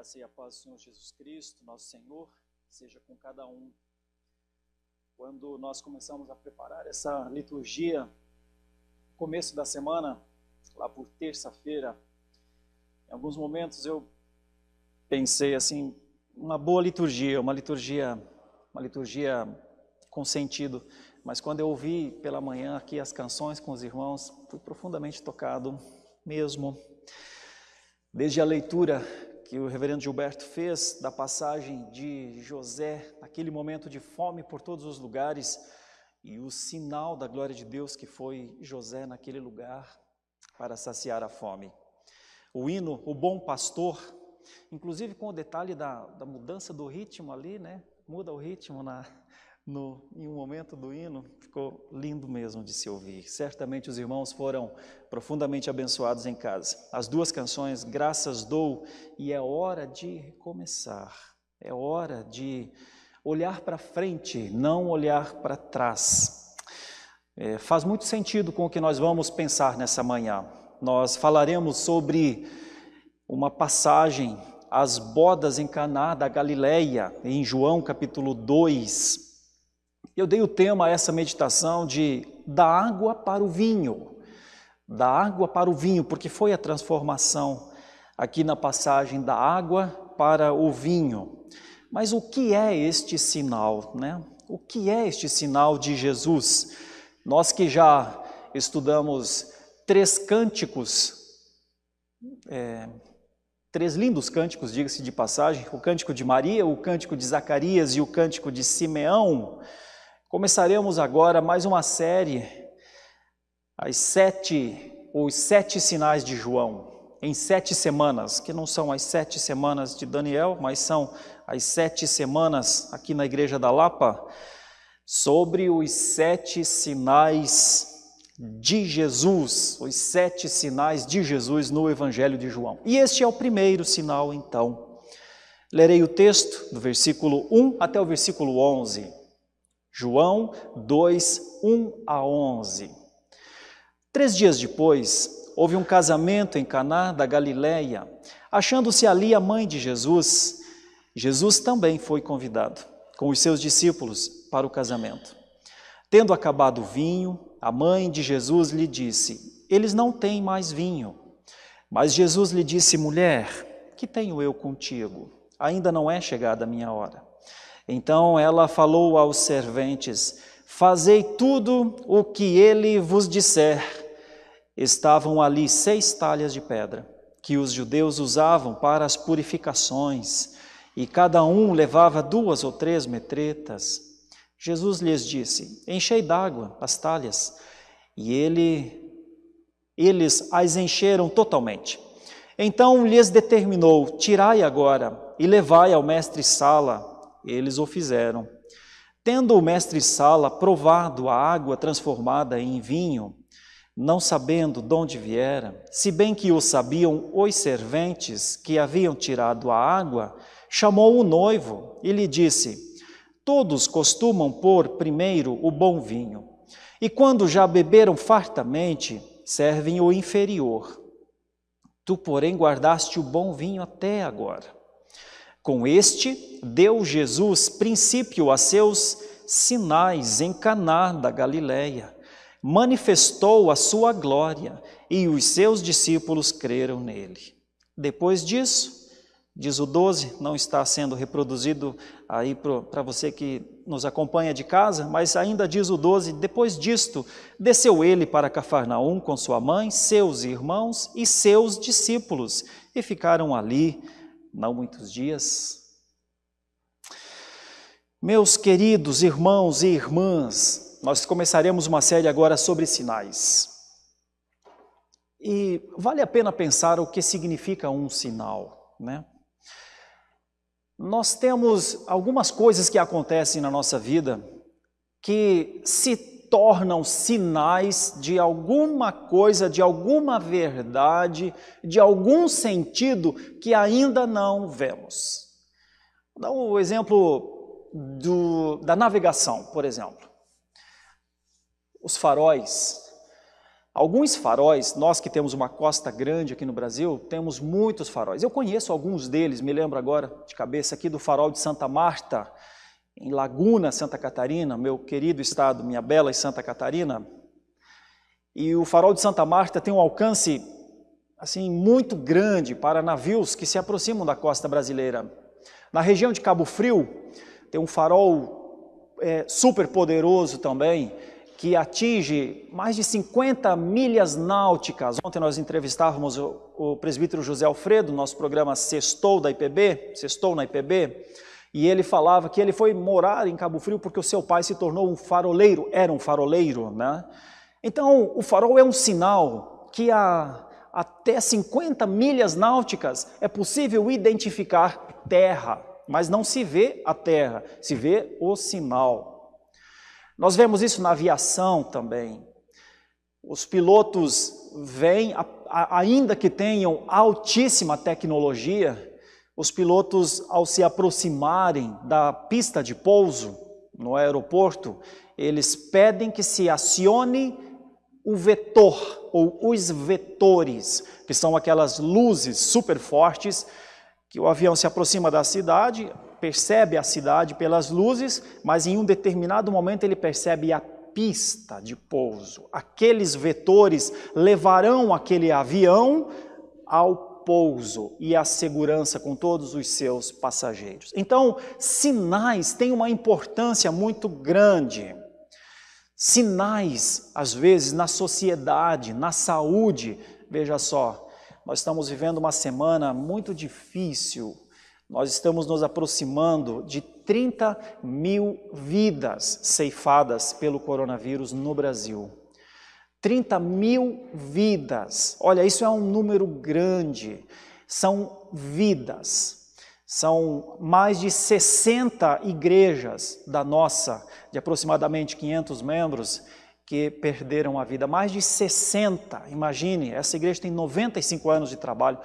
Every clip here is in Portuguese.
graça e a paz do Senhor Jesus Cristo, nosso Senhor, seja com cada um. Quando nós começamos a preparar essa liturgia, começo da semana, lá por terça-feira, em alguns momentos eu pensei assim, uma boa liturgia, uma liturgia, uma liturgia com sentido. Mas quando eu ouvi pela manhã aqui as canções com os irmãos, fui profundamente tocado mesmo. Desde a leitura que o reverendo Gilberto fez da passagem de José, naquele momento de fome por todos os lugares, e o sinal da glória de Deus que foi José naquele lugar para saciar a fome. O hino, o bom pastor, inclusive com o detalhe da, da mudança do ritmo ali, né? Muda o ritmo na, no, em um momento do hino, ficou lindo mesmo de se ouvir. Certamente os irmãos foram profundamente abençoados em casa. As duas canções, Graças Dou e É Hora de Recomeçar. É hora de olhar para frente, não olhar para trás. É, faz muito sentido com o que nós vamos pensar nessa manhã. Nós falaremos sobre uma passagem, as bodas em Caná da Galileia, em João capítulo 2, eu dei o tema a essa meditação de da água para o vinho. Da água para o vinho, porque foi a transformação aqui na passagem da água para o vinho. Mas o que é este sinal, né? O que é este sinal de Jesus? Nós que já estudamos três cânticos, é, três lindos cânticos, diga-se de passagem, o cântico de Maria, o cântico de Zacarias e o cântico de Simeão, Começaremos agora mais uma série, as sete, os sete sinais de João, em sete semanas, que não são as sete semanas de Daniel, mas são as sete semanas aqui na Igreja da Lapa, sobre os sete sinais de Jesus, os sete sinais de Jesus no Evangelho de João. E este é o primeiro sinal, então. Lerei o texto do versículo 1 até o versículo 11. João 2, 1 a 11. Três dias depois, houve um casamento em Caná da Galileia. Achando-se ali a mãe de Jesus, Jesus também foi convidado, com os seus discípulos, para o casamento. Tendo acabado o vinho, a mãe de Jesus lhe disse: Eles não têm mais vinho. Mas Jesus lhe disse: Mulher, que tenho eu contigo? Ainda não é chegada a minha hora. Então ela falou aos serventes: Fazei tudo o que ele vos disser. Estavam ali seis talhas de pedra, que os judeus usavam para as purificações, e cada um levava duas ou três metretas. Jesus lhes disse: Enchei d'água as talhas. E ele, eles as encheram totalmente. Então lhes determinou: Tirai agora e levai ao mestre Sala eles o fizeram. Tendo o mestre Sala provado a água transformada em vinho, não sabendo de onde viera, se bem que o sabiam os serventes que haviam tirado a água, chamou o noivo e lhe disse: Todos costumam pôr primeiro o bom vinho, e quando já beberam fartamente, servem o inferior. Tu, porém, guardaste o bom vinho até agora. Com este, deu Jesus princípio a seus sinais em Caná da Galileia. Manifestou a sua glória e os seus discípulos creram nele. Depois disso, diz o 12, não está sendo reproduzido aí para você que nos acompanha de casa, mas ainda diz o 12: depois disto, desceu ele para Cafarnaum com sua mãe, seus irmãos e seus discípulos, e ficaram ali não muitos dias. Meus queridos irmãos e irmãs, nós começaremos uma série agora sobre sinais. E vale a pena pensar o que significa um sinal, né? Nós temos algumas coisas que acontecem na nossa vida que se tornam sinais de alguma coisa, de alguma verdade, de algum sentido que ainda não vemos. Vou dar um exemplo do, da navegação, por exemplo. Os faróis. Alguns faróis, nós que temos uma costa grande aqui no Brasil, temos muitos faróis. Eu conheço alguns deles, me lembro agora de cabeça aqui do farol de Santa Marta, em Laguna, Santa Catarina, meu querido estado, minha bela Santa Catarina. E o farol de Santa Marta tem um alcance assim muito grande para navios que se aproximam da costa brasileira. Na região de Cabo Frio tem um farol é, super poderoso também, que atinge mais de 50 milhas náuticas. Ontem nós entrevistávamos o, o presbítero José Alfredo, nosso programa Sextou da IPB, Sextou na IPB, e ele falava que ele foi morar em Cabo Frio porque o seu pai se tornou um faroleiro, era um faroleiro, né? Então, o farol é um sinal que a até 50 milhas náuticas é possível identificar terra, mas não se vê a terra, se vê o sinal. Nós vemos isso na aviação também. Os pilotos vêm, ainda que tenham altíssima tecnologia, os pilotos, ao se aproximarem da pista de pouso no aeroporto, eles pedem que se acione o vetor ou os vetores, que são aquelas luzes super fortes que o avião se aproxima da cidade, percebe a cidade pelas luzes, mas em um determinado momento ele percebe a pista de pouso. Aqueles vetores levarão aquele avião ao e à segurança com todos os seus passageiros. Então, sinais têm uma importância muito grande. Sinais, às vezes, na sociedade, na saúde. Veja só, nós estamos vivendo uma semana muito difícil nós estamos nos aproximando de 30 mil vidas ceifadas pelo coronavírus no Brasil. 30 mil vidas. Olha, isso é um número grande. São vidas. São mais de 60 igrejas da nossa, de aproximadamente 500 membros, que perderam a vida. Mais de 60, imagine, essa igreja tem 95 anos de trabalho.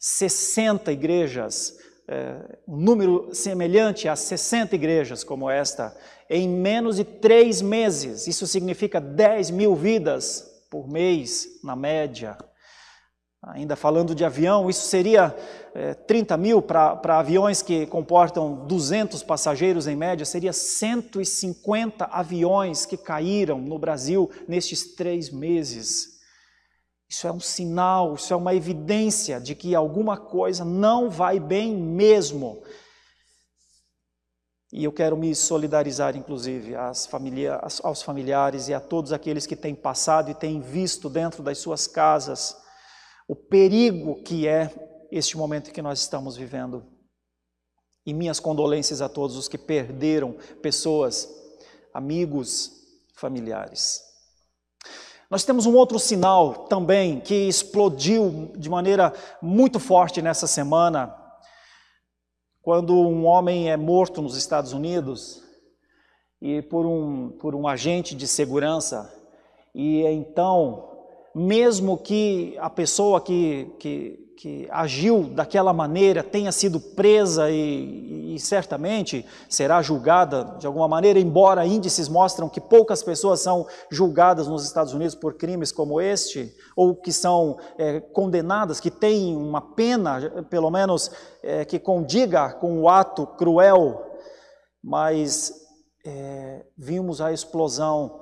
60 igrejas um número semelhante a 60 igrejas como esta, em menos de três meses. Isso significa 10 mil vidas por mês, na média. Ainda falando de avião, isso seria é, 30 mil para aviões que comportam 200 passageiros em média, seria 150 aviões que caíram no Brasil nestes três meses. Isso é um sinal, isso é uma evidência de que alguma coisa não vai bem mesmo. E eu quero me solidarizar, inclusive, familia, aos familiares e a todos aqueles que têm passado e têm visto dentro das suas casas o perigo que é este momento que nós estamos vivendo. E minhas condolências a todos os que perderam pessoas, amigos, familiares. Nós temos um outro sinal também que explodiu de maneira muito forte nessa semana, quando um homem é morto nos Estados Unidos e por um, por um agente de segurança, e então, mesmo que a pessoa que, que, que agiu daquela maneira tenha sido presa e, e, certamente será julgada de alguma maneira, embora índices mostram que poucas pessoas são julgadas nos Estados Unidos por crimes como este, ou que são é, condenadas, que têm uma pena, pelo menos, é, que condiga com o ato cruel, mas é, vimos a explosão.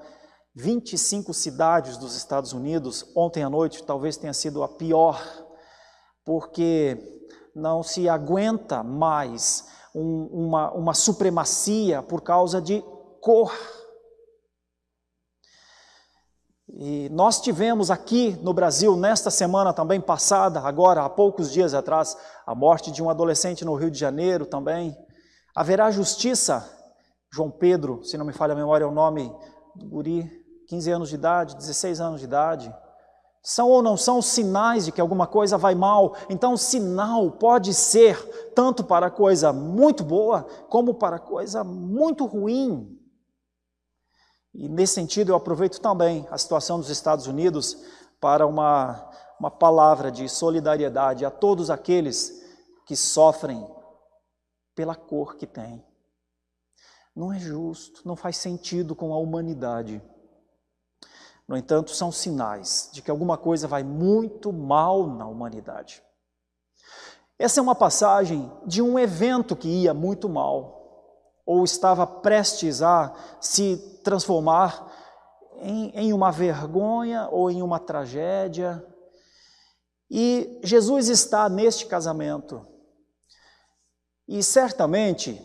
25 cidades dos Estados Unidos, ontem à noite talvez tenha sido a pior porque não se aguenta mais um, uma, uma supremacia por causa de cor. E nós tivemos aqui no Brasil, nesta semana também passada, agora há poucos dias atrás, a morte de um adolescente no Rio de Janeiro também. Haverá justiça? João Pedro, se não me falha a memória, é o nome do guri, 15 anos de idade, 16 anos de idade. São ou não são sinais de que alguma coisa vai mal? Então, o sinal pode ser tanto para coisa muito boa, como para coisa muito ruim. E nesse sentido, eu aproveito também a situação dos Estados Unidos para uma, uma palavra de solidariedade a todos aqueles que sofrem pela cor que têm. Não é justo, não faz sentido com a humanidade. No entanto, são sinais de que alguma coisa vai muito mal na humanidade. Essa é uma passagem de um evento que ia muito mal, ou estava prestes a se transformar em, em uma vergonha ou em uma tragédia. E Jesus está neste casamento. E certamente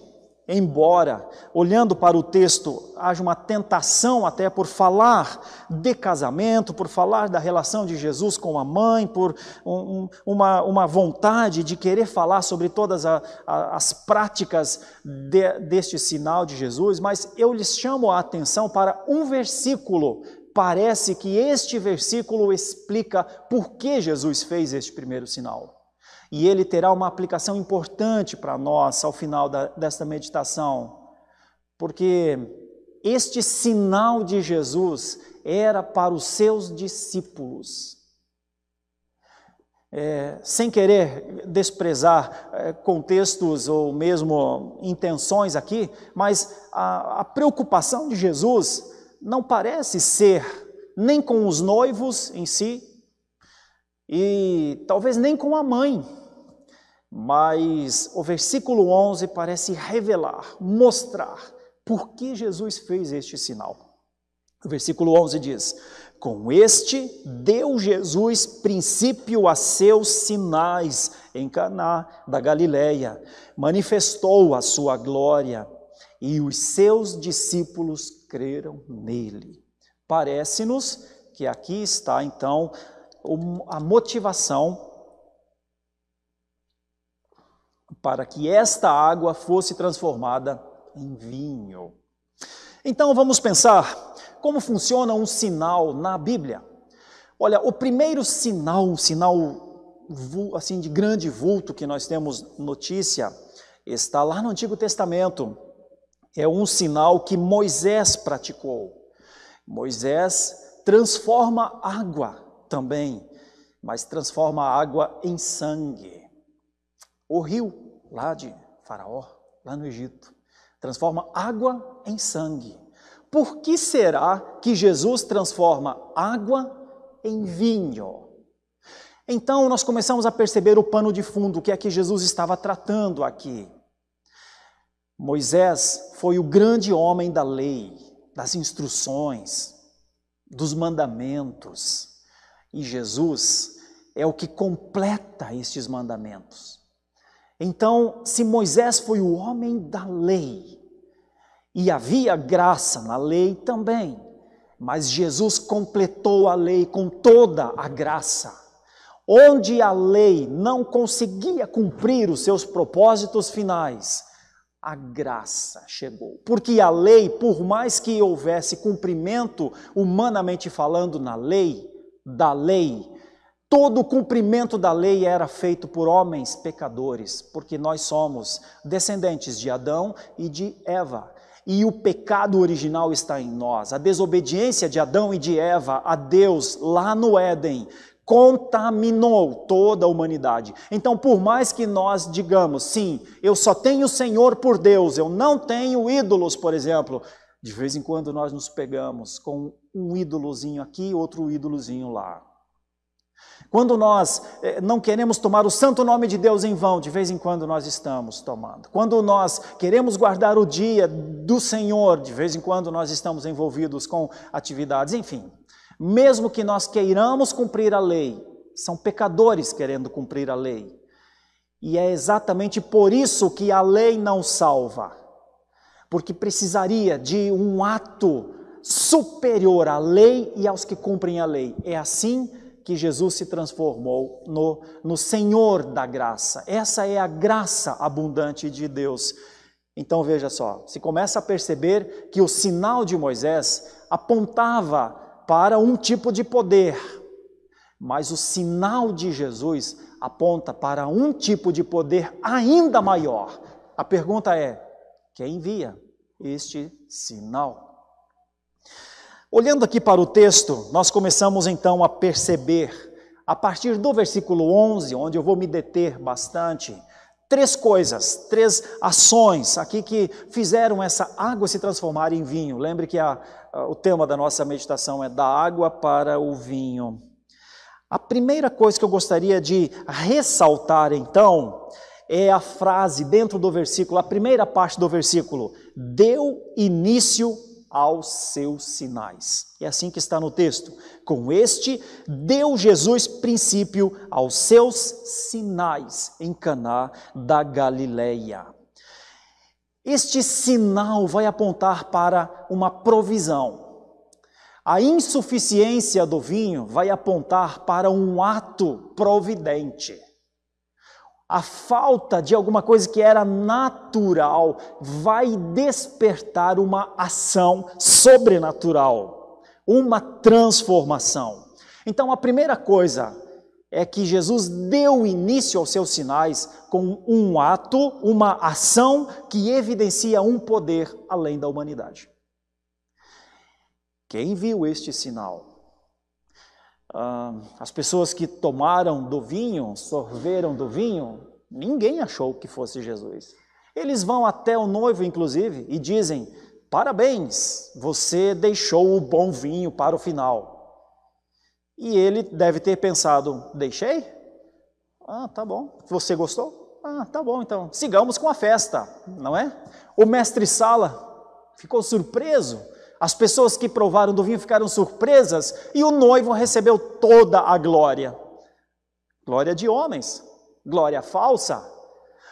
Embora, olhando para o texto, haja uma tentação até por falar de casamento, por falar da relação de Jesus com a mãe, por um, uma, uma vontade de querer falar sobre todas a, a, as práticas de, deste sinal de Jesus, mas eu lhes chamo a atenção para um versículo. Parece que este versículo explica por que Jesus fez este primeiro sinal e ele terá uma aplicação importante para nós ao final da, desta meditação, porque este sinal de Jesus era para os seus discípulos. É, sem querer desprezar é, contextos ou mesmo intenções aqui, mas a, a preocupação de Jesus não parece ser nem com os noivos em si, e talvez nem com a mãe, mas o versículo 11 parece revelar, mostrar por que Jesus fez este sinal. O versículo 11 diz: Com este deu Jesus princípio a seus sinais em Caná da Galileia, manifestou a sua glória e os seus discípulos creram nele. Parece-nos que aqui está então a motivação para que esta água fosse transformada em vinho. Então vamos pensar como funciona um sinal na Bíblia. Olha, o primeiro sinal, um sinal assim de grande vulto que nós temos notícia, está lá no Antigo Testamento. É um sinal que Moisés praticou. Moisés transforma água também, mas transforma água em sangue. O rio lá de Faraó, lá no Egito, transforma água em sangue. Por que será que Jesus transforma água em vinho? Então nós começamos a perceber o pano de fundo que é que Jesus estava tratando aqui. Moisés foi o grande homem da lei, das instruções, dos mandamentos. E Jesus é o que completa estes mandamentos. Então, se Moisés foi o homem da lei, e havia graça na lei também, mas Jesus completou a lei com toda a graça. Onde a lei não conseguia cumprir os seus propósitos finais, a graça chegou. Porque a lei, por mais que houvesse cumprimento, humanamente falando, na lei, da lei, Todo o cumprimento da lei era feito por homens pecadores, porque nós somos descendentes de Adão e de Eva. E o pecado original está em nós. A desobediência de Adão e de Eva a Deus lá no Éden contaminou toda a humanidade. Então, por mais que nós digamos, sim, eu só tenho o Senhor por Deus, eu não tenho ídolos, por exemplo, de vez em quando nós nos pegamos com um ídolozinho aqui, outro ídolozinho lá. Quando nós eh, não queremos tomar o santo nome de Deus em vão, de vez em quando nós estamos tomando. Quando nós queremos guardar o dia do Senhor, de vez em quando nós estamos envolvidos com atividades, enfim. Mesmo que nós queiramos cumprir a lei, são pecadores querendo cumprir a lei. E é exatamente por isso que a lei não salva. Porque precisaria de um ato superior à lei e aos que cumprem a lei. É assim que que Jesus se transformou no, no Senhor da graça. Essa é a graça abundante de Deus. Então veja só, se começa a perceber que o sinal de Moisés apontava para um tipo de poder, mas o sinal de Jesus aponta para um tipo de poder ainda maior. A pergunta é: quem envia este sinal? Olhando aqui para o texto, nós começamos então a perceber, a partir do versículo 11, onde eu vou me deter bastante, três coisas, três ações aqui que fizeram essa água se transformar em vinho. Lembre que a, a, o tema da nossa meditação é da água para o vinho. A primeira coisa que eu gostaria de ressaltar então é a frase dentro do versículo, a primeira parte do versículo: deu início aos seus sinais. É assim que está no texto. Com este deu Jesus princípio aos seus sinais em Caná da Galileia. Este sinal vai apontar para uma provisão. A insuficiência do vinho vai apontar para um ato providente a falta de alguma coisa que era natural vai despertar uma ação sobrenatural, uma transformação. Então, a primeira coisa é que Jesus deu início aos seus sinais com um ato, uma ação que evidencia um poder além da humanidade. Quem viu este sinal? Ah, as pessoas que tomaram do vinho, sorveram do vinho, ninguém achou que fosse Jesus. Eles vão até o noivo, inclusive, e dizem: Parabéns, você deixou o bom vinho para o final. E ele deve ter pensado: Deixei? Ah, tá bom. Você gostou? Ah, tá bom, então sigamos com a festa, não é? O mestre Sala ficou surpreso as pessoas que provaram do vinho ficaram surpresas e o noivo recebeu toda a glória. Glória de homens, glória falsa,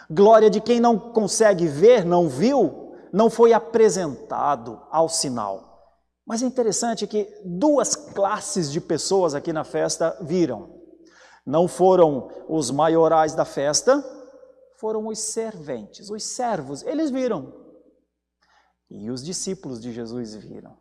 glória de quem não consegue ver, não viu, não foi apresentado ao sinal. Mas é interessante que duas classes de pessoas aqui na festa viram. Não foram os maiorais da festa, foram os serventes, os servos. Eles viram, e os discípulos de Jesus viram.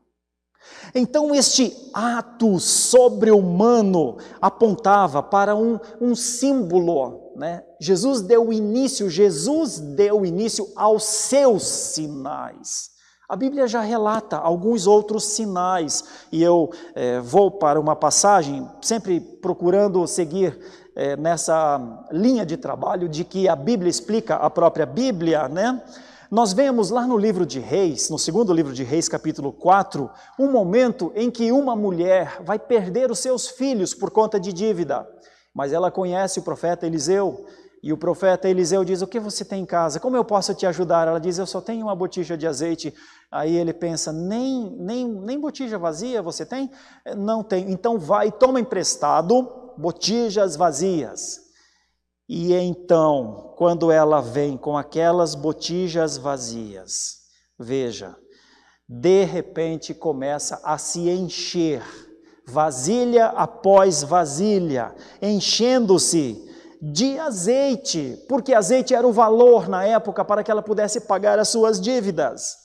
Então, este ato sobre-humano apontava para um, um símbolo. Né? Jesus deu início, Jesus deu início aos seus sinais. A Bíblia já relata alguns outros sinais, e eu é, vou para uma passagem, sempre procurando seguir é, nessa linha de trabalho de que a Bíblia explica a própria Bíblia, né? Nós vemos lá no livro de Reis, no segundo livro de Reis, capítulo 4, um momento em que uma mulher vai perder os seus filhos por conta de dívida. Mas ela conhece o profeta Eliseu, e o profeta Eliseu diz: O que você tem em casa? Como eu posso te ajudar? Ela diz: Eu só tenho uma botija de azeite. Aí ele pensa: Nem, nem, nem botija vazia você tem? Não tenho. Então vai, toma emprestado botijas vazias. E então, quando ela vem com aquelas botijas vazias, veja, de repente começa a se encher, vasilha após vasilha, enchendo-se de azeite, porque azeite era o valor na época para que ela pudesse pagar as suas dívidas.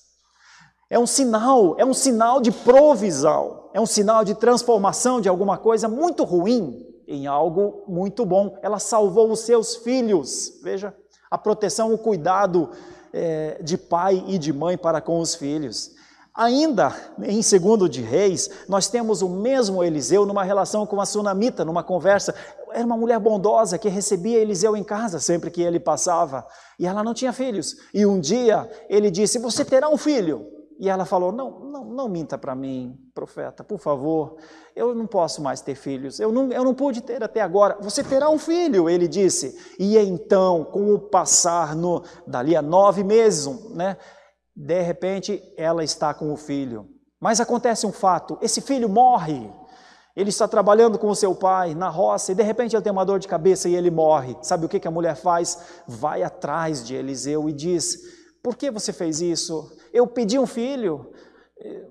É um sinal, é um sinal de provisão, é um sinal de transformação de alguma coisa muito ruim em algo muito bom. Ela salvou os seus filhos. Veja, a proteção, o cuidado é, de pai e de mãe para com os filhos. Ainda em segundo de Reis, nós temos o mesmo Eliseu numa relação com a sunamita, numa conversa. Era uma mulher bondosa que recebia Eliseu em casa sempre que ele passava, e ela não tinha filhos. E um dia ele disse: "Você terá um filho". E ela falou: Não, não, não minta para mim, profeta, por favor. Eu não posso mais ter filhos. Eu não, eu não pude ter até agora. Você terá um filho, ele disse. E então, com o passar no, dali a nove meses, né, de repente ela está com o filho. Mas acontece um fato: esse filho morre. Ele está trabalhando com o seu pai na roça e de repente ele tem uma dor de cabeça e ele morre. Sabe o que, que a mulher faz? Vai atrás de Eliseu e diz: Por que você fez isso? eu pedi um filho,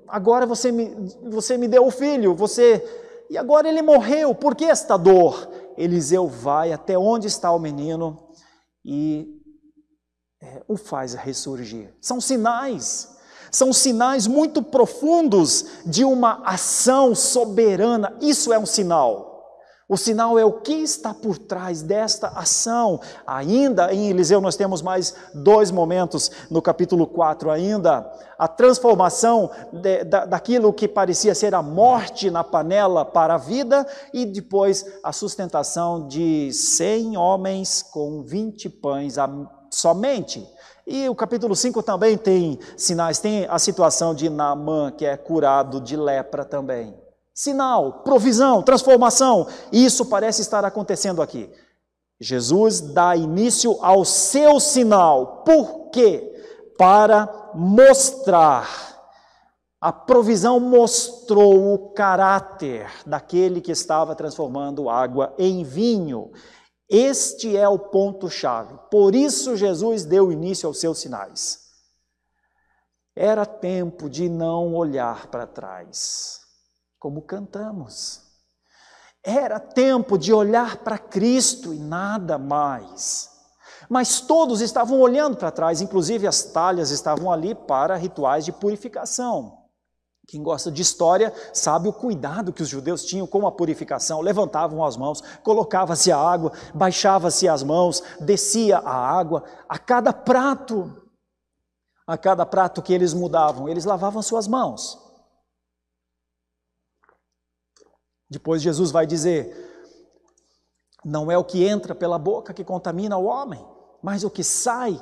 agora você me, você me deu o filho, você. E agora ele morreu, por que esta dor? Eliseu vai até onde está o menino e é, o faz ressurgir. São sinais, são sinais muito profundos de uma ação soberana. Isso é um sinal. O sinal é o que está por trás desta ação. Ainda em Eliseu, nós temos mais dois momentos no capítulo 4 ainda. A transformação de, da, daquilo que parecia ser a morte na panela para a vida, e depois a sustentação de cem homens com vinte pães, a somente. E o capítulo 5 também tem sinais, tem a situação de Naamã, que é curado de lepra também. Sinal, provisão, transformação, isso parece estar acontecendo aqui. Jesus dá início ao seu sinal, por quê? Para mostrar a provisão mostrou o caráter daquele que estava transformando água em vinho. Este é o ponto-chave. Por isso, Jesus deu início aos seus sinais. Era tempo de não olhar para trás, como cantamos. Era tempo de olhar para Cristo e nada mais. Mas todos estavam olhando para trás, inclusive as talhas estavam ali para rituais de purificação. Quem gosta de história sabe o cuidado que os judeus tinham com a purificação. Levantavam as mãos, colocava-se a água, baixava-se as mãos, descia a água. A cada prato, a cada prato que eles mudavam, eles lavavam suas mãos. Depois Jesus vai dizer: não é o que entra pela boca que contamina o homem, mas o que sai.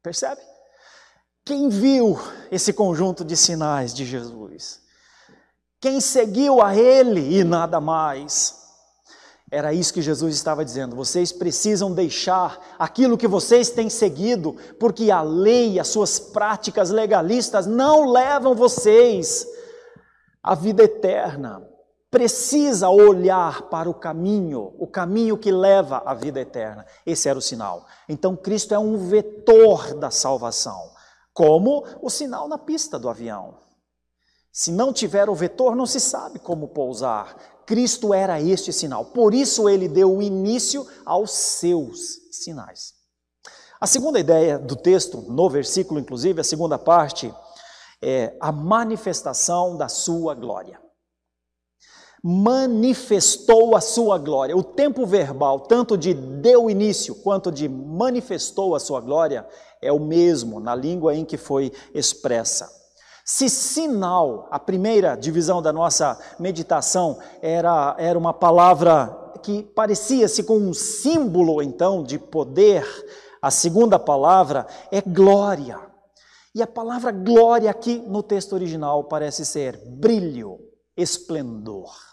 Percebe? Quem viu esse conjunto de sinais de Jesus? Quem seguiu a Ele e nada mais? Era isso que Jesus estava dizendo. Vocês precisam deixar aquilo que vocês têm seguido, porque a lei, as suas práticas legalistas não levam vocês à vida eterna. Precisa olhar para o caminho, o caminho que leva à vida eterna. Esse era o sinal. Então, Cristo é um vetor da salvação como o sinal na pista do avião. Se não tiver o vetor, não se sabe como pousar. Cristo era este sinal, por isso ele deu o início aos seus sinais. A segunda ideia do texto, no versículo, inclusive, a segunda parte, é a manifestação da sua glória. Manifestou a sua glória. O tempo verbal, tanto de deu início quanto de manifestou a sua glória, é o mesmo na língua em que foi expressa. Se sinal, a primeira divisão da nossa meditação, era, era uma palavra que parecia-se com um símbolo, então, de poder, a segunda palavra é glória. E a palavra glória aqui no texto original parece ser brilho, esplendor.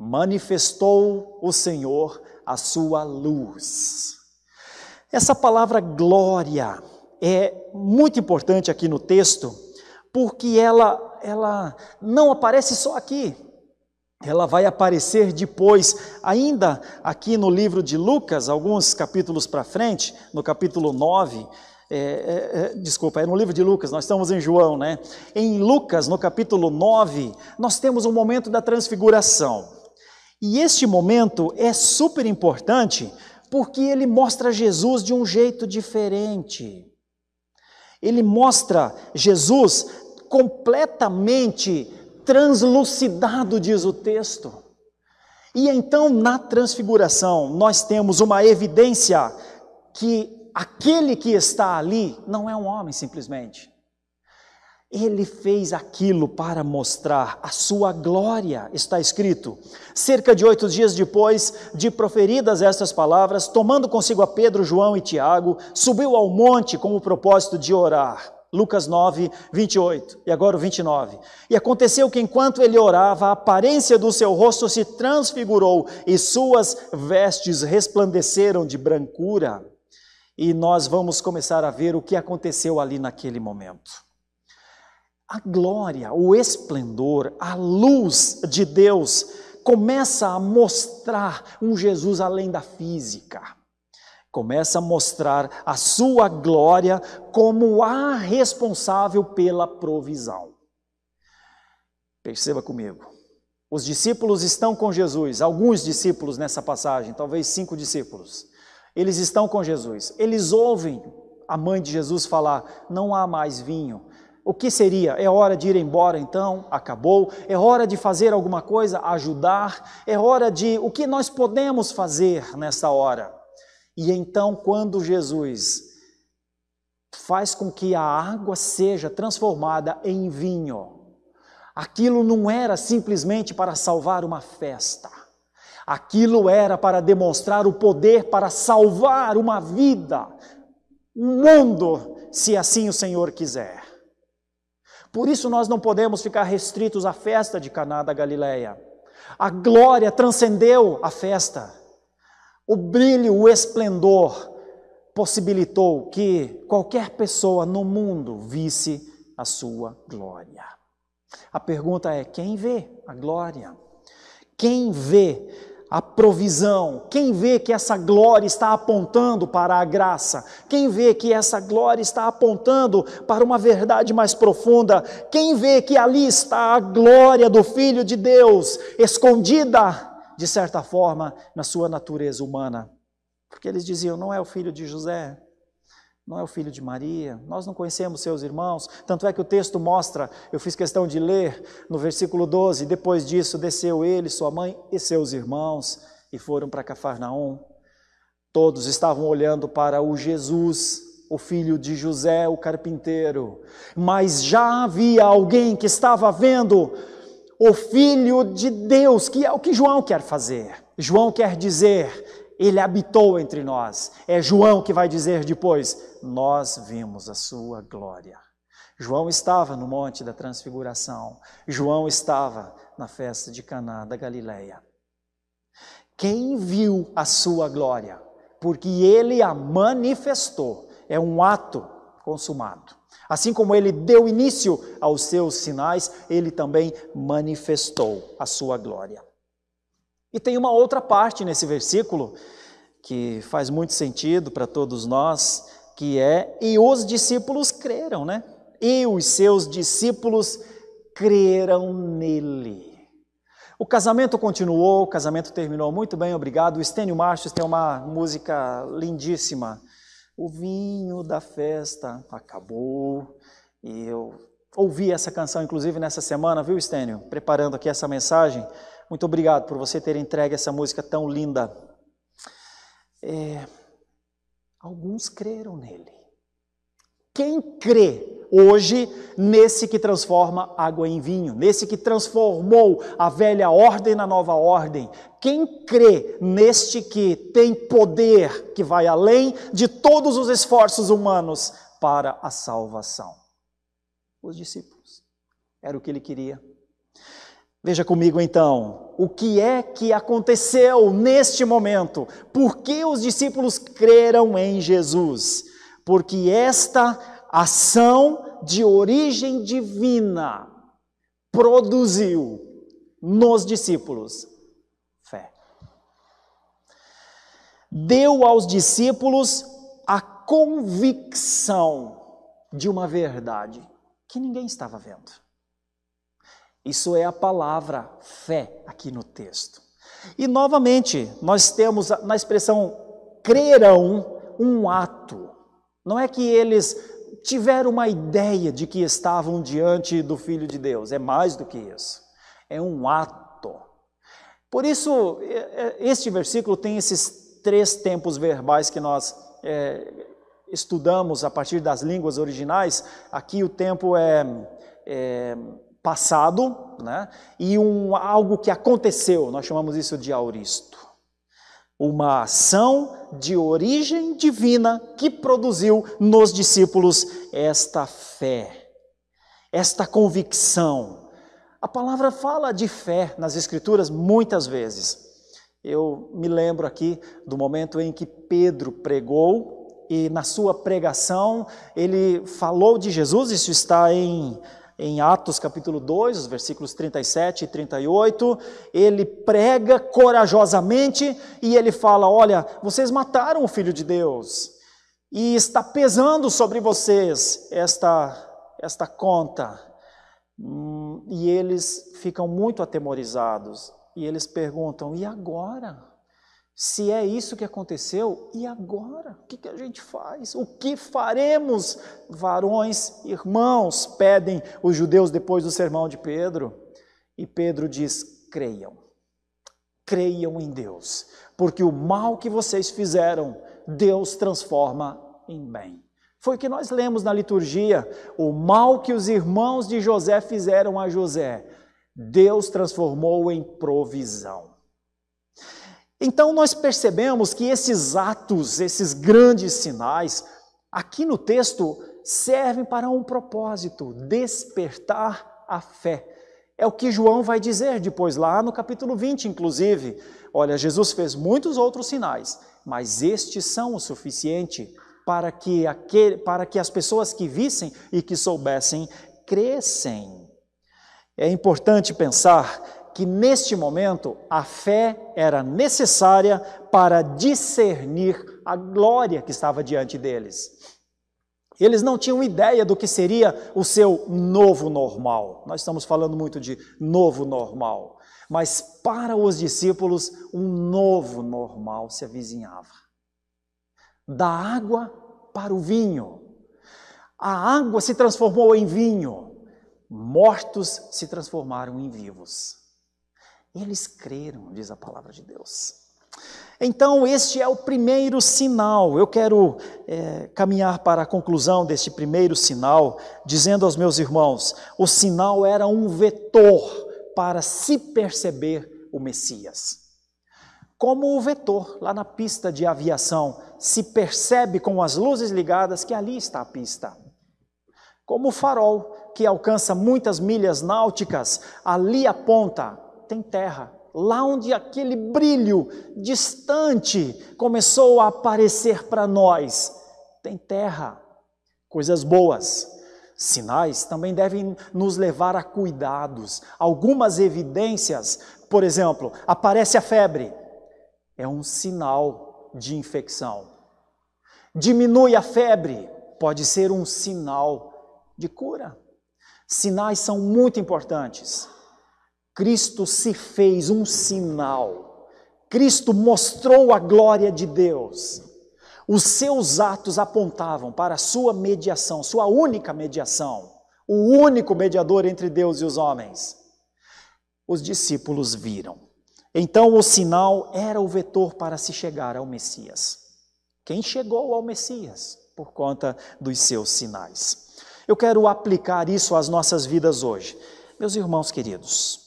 Manifestou o Senhor a sua luz. Essa palavra glória é muito importante aqui no texto, porque ela, ela não aparece só aqui, ela vai aparecer depois, ainda aqui no livro de Lucas, alguns capítulos para frente, no capítulo 9. É, é, é, desculpa, é no livro de Lucas, nós estamos em João, né? Em Lucas, no capítulo 9, nós temos o um momento da transfiguração. E este momento é super importante porque ele mostra Jesus de um jeito diferente. Ele mostra Jesus completamente translucidado, diz o texto. E então, na transfiguração, nós temos uma evidência que aquele que está ali não é um homem simplesmente. Ele fez aquilo para mostrar a sua glória, está escrito. Cerca de oito dias depois de proferidas estas palavras, tomando consigo a Pedro, João e Tiago, subiu ao monte com o propósito de orar. Lucas 9, 28 e agora o 29. E aconteceu que enquanto ele orava, a aparência do seu rosto se transfigurou e suas vestes resplandeceram de brancura. E nós vamos começar a ver o que aconteceu ali naquele momento a glória, o esplendor, a luz de Deus começa a mostrar um Jesus além da física. Começa a mostrar a sua glória como a responsável pela provisão. Perceba comigo. Os discípulos estão com Jesus, alguns discípulos nessa passagem, talvez cinco discípulos. Eles estão com Jesus. Eles ouvem a mãe de Jesus falar: não há mais vinho. O que seria? É hora de ir embora então? Acabou? É hora de fazer alguma coisa? Ajudar? É hora de. O que nós podemos fazer nessa hora? E então, quando Jesus faz com que a água seja transformada em vinho, aquilo não era simplesmente para salvar uma festa. Aquilo era para demonstrar o poder para salvar uma vida, mundo, se assim o Senhor quiser. Por isso nós não podemos ficar restritos à festa de Caná da Galileia. A glória transcendeu a festa. O brilho, o esplendor possibilitou que qualquer pessoa no mundo visse a sua glória. A pergunta é: quem vê a glória? Quem vê a provisão? Quem vê que essa glória está apontando para a graça? Quem vê que essa glória está apontando para uma verdade mais profunda? Quem vê que ali está a glória do Filho de Deus, escondida, de certa forma, na sua natureza humana? Porque eles diziam: não é o filho de José, não é o filho de Maria, nós não conhecemos seus irmãos, tanto é que o texto mostra, eu fiz questão de ler no versículo 12: depois disso desceu ele, sua mãe e seus irmãos e foram para Cafarnaum. Todos estavam olhando para o Jesus, o filho de José, o carpinteiro, mas já havia alguém que estava vendo o filho de Deus, que é o que João quer fazer. João quer dizer: ele habitou entre nós. É João que vai dizer depois: Nós vimos a sua glória. João estava no Monte da Transfiguração. João estava na festa de Caná da Galileia. Quem viu a sua glória? Porque ele a manifestou. É um ato consumado. Assim como ele deu início aos seus sinais, ele também manifestou a sua glória. E tem uma outra parte nesse versículo que faz muito sentido para todos nós, que é e os discípulos creram, né? E os seus discípulos creram nele. O casamento continuou, o casamento terminou muito bem, obrigado. O Estênio Marchos tem uma música lindíssima. O vinho da festa acabou. E eu ouvi essa canção, inclusive, nessa semana, viu, Estênio? Preparando aqui essa mensagem. Muito obrigado por você ter entregue essa música tão linda. É, alguns creram nele. Quem crê hoje nesse que transforma água em vinho, nesse que transformou a velha ordem na nova ordem? Quem crê neste que tem poder que vai além de todos os esforços humanos para a salvação? Os discípulos. Era o que ele queria. Veja comigo então, o que é que aconteceu neste momento? Por que os discípulos creram em Jesus? Porque esta ação de origem divina produziu nos discípulos fé. Deu aos discípulos a convicção de uma verdade que ninguém estava vendo. Isso é a palavra fé aqui no texto. E novamente, nós temos na expressão crerão um ato. Não é que eles tiveram uma ideia de que estavam diante do Filho de Deus, é mais do que isso. É um ato. Por isso, é, é, este versículo tem esses três tempos verbais que nós é, estudamos a partir das línguas originais. Aqui o tempo é, é passado, né? e um, algo que aconteceu, nós chamamos isso de auristo. Uma ação de origem divina que produziu nos discípulos esta fé, esta convicção. A palavra fala de fé nas Escrituras muitas vezes. Eu me lembro aqui do momento em que Pedro pregou e na sua pregação ele falou de Jesus, isso está em em Atos capítulo 2, os versículos 37 e 38, ele prega corajosamente e ele fala: Olha, vocês mataram o Filho de Deus e está pesando sobre vocês esta, esta conta. Hum, e eles ficam muito atemorizados e eles perguntam: E agora? Se é isso que aconteceu, e agora? O que, a gente faz? O que faremos, varões, irmãos? Pedem os judeus depois do sermão de Pedro. E Pedro diz: creiam, creiam em Deus, porque o mal que vocês fizeram, Deus transforma em bem. Foi o que nós lemos na liturgia: o mal que os irmãos de José fizeram a José, Deus transformou em provisão. Então nós percebemos que esses atos, esses grandes sinais, aqui no texto servem para um propósito: despertar a fé. É o que João vai dizer depois, lá no capítulo 20, inclusive. Olha, Jesus fez muitos outros sinais, mas estes são o suficiente para que, aquele, para que as pessoas que vissem e que soubessem crescem. É importante pensar que neste momento a fé era necessária para discernir a glória que estava diante deles. Eles não tinham ideia do que seria o seu novo normal. Nós estamos falando muito de novo normal. Mas para os discípulos, um novo normal se avizinhava. Da água para o vinho. A água se transformou em vinho. Mortos se transformaram em vivos. Eles creram, diz a palavra de Deus. Então, este é o primeiro sinal. Eu quero é, caminhar para a conclusão deste primeiro sinal, dizendo aos meus irmãos: o sinal era um vetor para se perceber o Messias. Como o vetor, lá na pista de aviação, se percebe com as luzes ligadas que ali está a pista. Como o farol, que alcança muitas milhas náuticas, ali aponta, tem terra, lá onde aquele brilho distante começou a aparecer para nós, tem terra, coisas boas. Sinais também devem nos levar a cuidados. Algumas evidências, por exemplo, aparece a febre, é um sinal de infecção. Diminui a febre, pode ser um sinal de cura. Sinais são muito importantes. Cristo se fez um sinal. Cristo mostrou a glória de Deus. Os seus atos apontavam para a sua mediação, sua única mediação, o único mediador entre Deus e os homens. Os discípulos viram. Então o sinal era o vetor para se chegar ao Messias. Quem chegou ao Messias? Por conta dos seus sinais. Eu quero aplicar isso às nossas vidas hoje. Meus irmãos queridos,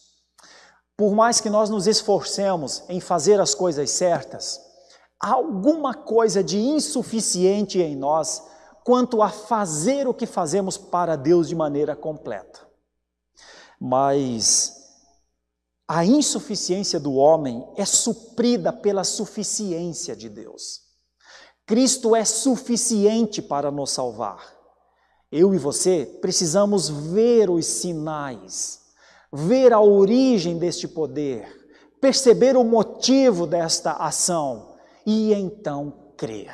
por mais que nós nos esforcemos em fazer as coisas certas, há alguma coisa de insuficiente em nós quanto a fazer o que fazemos para Deus de maneira completa. Mas a insuficiência do homem é suprida pela suficiência de Deus. Cristo é suficiente para nos salvar. Eu e você precisamos ver os sinais ver a origem deste poder, perceber o motivo desta ação e então crer.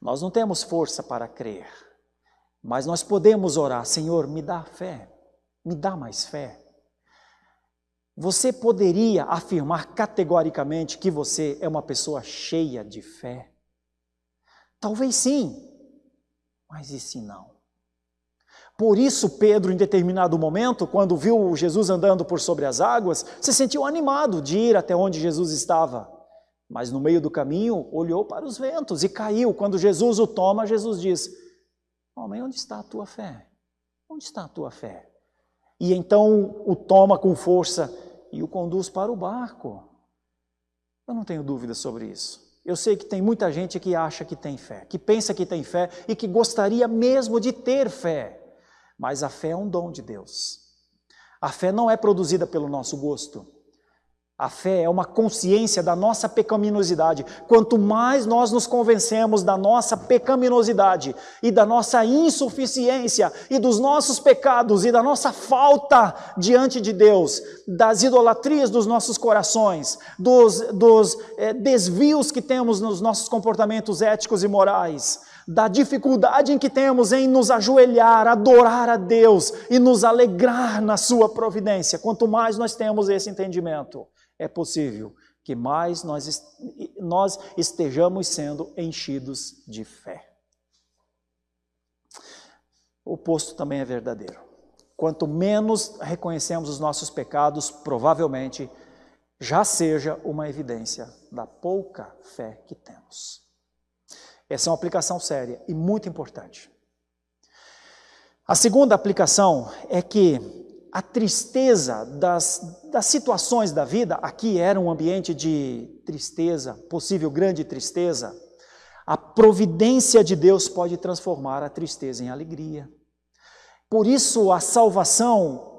Nós não temos força para crer, mas nós podemos orar: Senhor, me dá fé, me dá mais fé. Você poderia afirmar categoricamente que você é uma pessoa cheia de fé? Talvez sim, mas e se não? Por isso, Pedro, em determinado momento, quando viu Jesus andando por sobre as águas, se sentiu animado de ir até onde Jesus estava. Mas no meio do caminho, olhou para os ventos e caiu. Quando Jesus o toma, Jesus diz: Homem, onde está a tua fé? Onde está a tua fé? E então o toma com força e o conduz para o barco. Eu não tenho dúvida sobre isso. Eu sei que tem muita gente que acha que tem fé, que pensa que tem fé e que gostaria mesmo de ter fé. Mas a fé é um dom de Deus. A fé não é produzida pelo nosso gosto. A fé é uma consciência da nossa pecaminosidade. Quanto mais nós nos convencemos da nossa pecaminosidade e da nossa insuficiência e dos nossos pecados e da nossa falta diante de Deus, das idolatrias dos nossos corações, dos, dos é, desvios que temos nos nossos comportamentos éticos e morais, da dificuldade em que temos em nos ajoelhar, adorar a Deus e nos alegrar na Sua providência. Quanto mais nós temos esse entendimento, é possível que mais nós, nós estejamos sendo enchidos de fé. O oposto também é verdadeiro. Quanto menos reconhecemos os nossos pecados, provavelmente já seja uma evidência da pouca fé que temos. Essa é uma aplicação séria e muito importante. A segunda aplicação é que a tristeza das, das situações da vida, aqui era um ambiente de tristeza, possível grande tristeza. A providência de Deus pode transformar a tristeza em alegria. Por isso, a salvação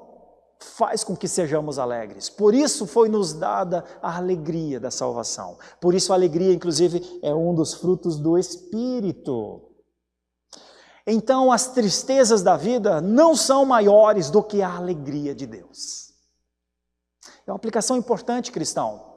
faz com que sejamos alegres. Por isso foi nos dada a alegria da salvação. Por isso a alegria, inclusive, é um dos frutos do Espírito. Então, as tristezas da vida não são maiores do que a alegria de Deus. É uma aplicação importante, cristão.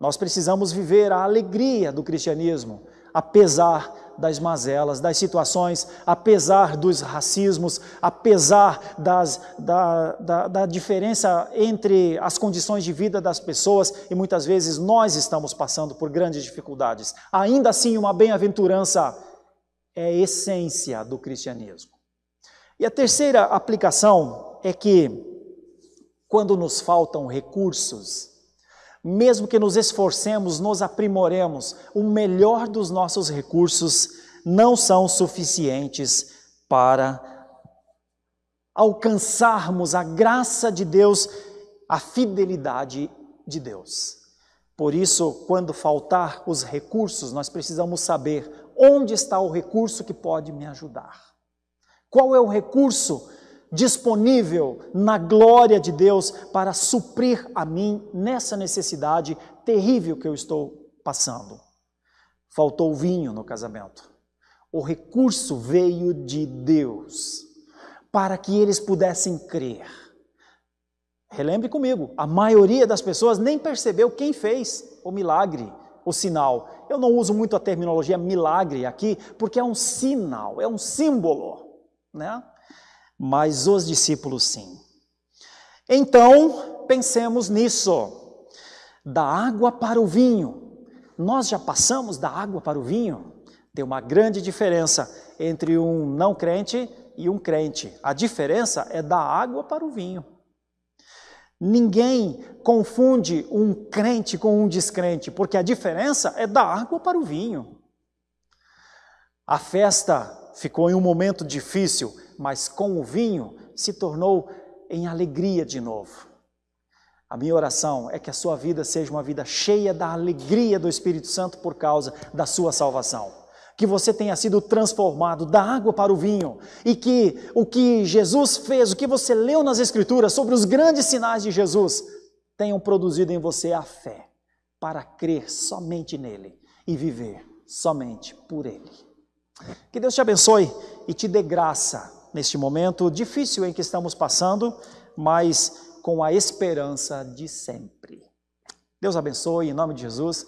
Nós precisamos viver a alegria do cristianismo, apesar das mazelas, das situações, apesar dos racismos, apesar das, da, da, da diferença entre as condições de vida das pessoas e muitas vezes nós estamos passando por grandes dificuldades. Ainda assim, uma bem-aventurança é a essência do cristianismo. E a terceira aplicação é que, quando nos faltam recursos, mesmo que nos esforcemos, nos aprimoremos, o melhor dos nossos recursos não são suficientes para alcançarmos a graça de Deus, a fidelidade de Deus. Por isso, quando faltar os recursos, nós precisamos saber onde está o recurso que pode me ajudar. Qual é o recurso disponível na glória de Deus para suprir a mim nessa necessidade terrível que eu estou passando. Faltou vinho no casamento. O recurso veio de Deus para que eles pudessem crer. Relembre comigo, a maioria das pessoas nem percebeu quem fez o milagre, o sinal. Eu não uso muito a terminologia milagre aqui, porque é um sinal, é um símbolo, né? Mas os discípulos sim. Então, pensemos nisso. Da água para o vinho. Nós já passamos da água para o vinho. Tem uma grande diferença entre um não crente e um crente. A diferença é da água para o vinho. Ninguém confunde um crente com um descrente, porque a diferença é da água para o vinho. A festa ficou em um momento difícil, mas com o vinho se tornou em alegria de novo. A minha oração é que a sua vida seja uma vida cheia da alegria do Espírito Santo por causa da sua salvação. Que você tenha sido transformado da água para o vinho e que o que Jesus fez, o que você leu nas Escrituras sobre os grandes sinais de Jesus, tenham produzido em você a fé para crer somente nele e viver somente por ele. Que Deus te abençoe e te dê graça neste momento difícil em que estamos passando, mas com a esperança de sempre. Deus abençoe, em nome de Jesus.